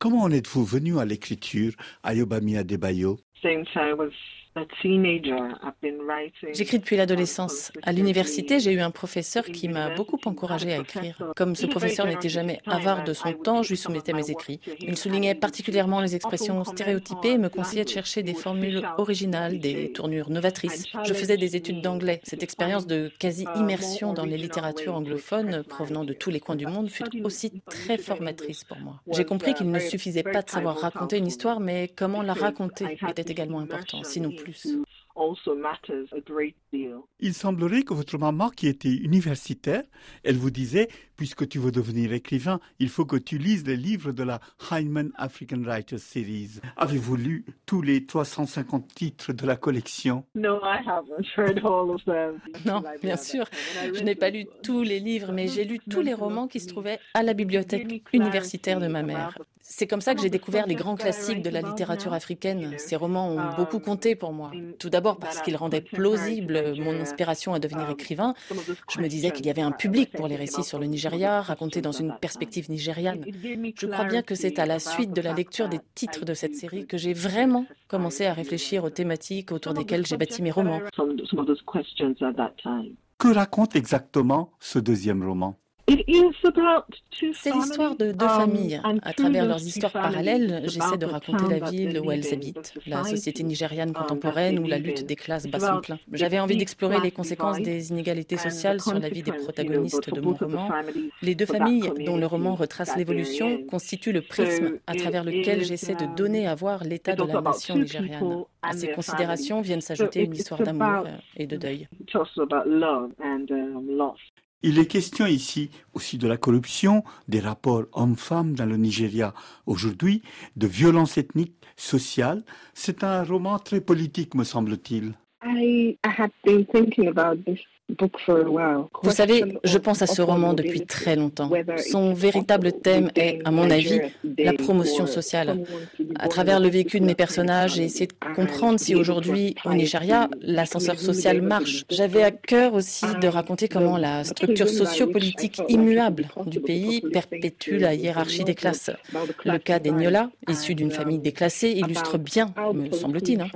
Comment en êtes-vous venu à l'écriture, Ayobami Adebayo? J'écris depuis l'adolescence. À l'université, j'ai eu un professeur qui m'a beaucoup encouragé à écrire. Comme ce professeur n'était jamais avare de son temps, je lui soumettais mes écrits. Il soulignait particulièrement les expressions stéréotypées et me conseillait de chercher des formules originales, des tournures novatrices. Je faisais des études d'anglais. Cette expérience de quasi-immersion dans les littératures anglophones provenant de tous les coins du monde fut aussi très formatrice pour moi. J'ai compris qu'il ne suffisait pas de savoir raconter une histoire, mais comment la raconter était également important, sinon plus. Il semblerait que votre maman, qui était universitaire, elle vous disait, puisque tu veux devenir écrivain, il faut que tu lises les livres de la Heinemann African Writers Series. Avez-vous lu tous les 350 titres de la collection? Non, bien sûr. Je n'ai pas lu tous les livres, mais j'ai lu tous les romans qui se trouvaient à la bibliothèque universitaire de ma mère. C'est comme ça que j'ai découvert les grands classiques de la littérature africaine. Ces romans ont beaucoup compté pour moi. Tout d'abord parce qu'ils rendaient plausible mon inspiration à devenir écrivain. Je me disais qu'il y avait un public pour les récits sur le Nigeria, racontés dans une perspective nigériane. Je crois bien que c'est à la suite de la lecture des titres de cette série que j'ai vraiment commencé à réfléchir aux thématiques autour desquelles j'ai bâti mes romans. Que raconte exactement ce deuxième roman? C'est l'histoire de deux um, familles. À travers leurs histoires parallèles, j'essaie de raconter la ville où elles habitent, la société nigériane contemporaine ou la lutte des classes bas sont plein. J'avais envie d'explorer les conséquences des inégalités sociales sur la vie des protagonistes de mon roman. Les deux familles, dont le roman retrace l'évolution, constituent le prisme à travers lequel j'essaie de donner à voir l'état de la nation nigériane. À ces considérations viennent s'ajouter une histoire d'amour et de deuil. Il est question ici aussi de la corruption, des rapports hommes-femmes dans le Nigeria aujourd'hui, de violences ethniques, sociales. C'est un roman très politique, me semble-t-il. Vous savez, je pense à ce roman depuis très longtemps. Son véritable thème est, à mon avis, la promotion sociale. À travers le vécu de mes personnages, j'ai essayé de comprendre si aujourd'hui, au Nigeria, l'ascenseur social marche. J'avais à cœur aussi de raconter comment la structure sociopolitique immuable du pays perpétue la hiérarchie des classes. Le cas des Nyola, issus d'une famille déclassée, illustre bien, me semble-t-il, hein,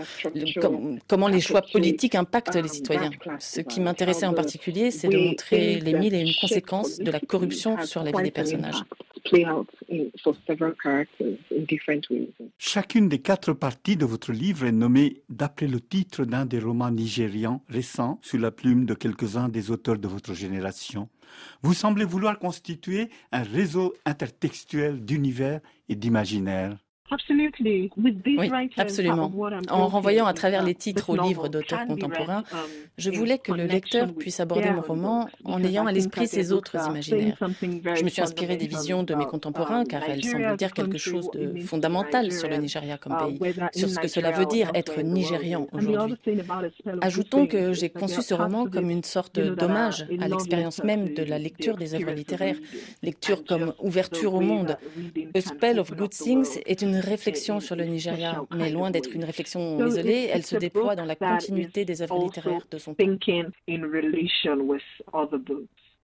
comment les choix politiques impactent les citoyens. Ce qui m'intéressait en particulier, c'est de montrer les mille et une conséquences de la corruption sur la vie des personnages. Chacune des quatre parties de votre livre est nommée d'après le titre d'un des romans nigérians récents sous la plume de quelques-uns des auteurs de votre génération. Vous semblez vouloir constituer un réseau intertextuel d'univers et d'imaginaire. Oui, absolument. En renvoyant à travers les titres aux livres d'auteurs contemporains, um, je voulais que le lecteur puisse aborder mon roman en ayant à l'esprit ses autres imaginaires. Je me suis inspirée des visions de mes contemporains um, car elles semblent dire quelque chose de fondamental sur le Nigeria comme uh, pays, sur ce que cela veut dire être nigérian aujourd'hui. Ajoutons que j'ai conçu ce roman comme une sorte d'hommage à l'expérience même de la lecture des œuvres littéraires, lecture comme ouverture au monde. A Spell of Good Things est une réflexion sur le Nigeria, mais loin d'être une réflexion isolée, elle se déploie dans la continuité des œuvres littéraires de son temps.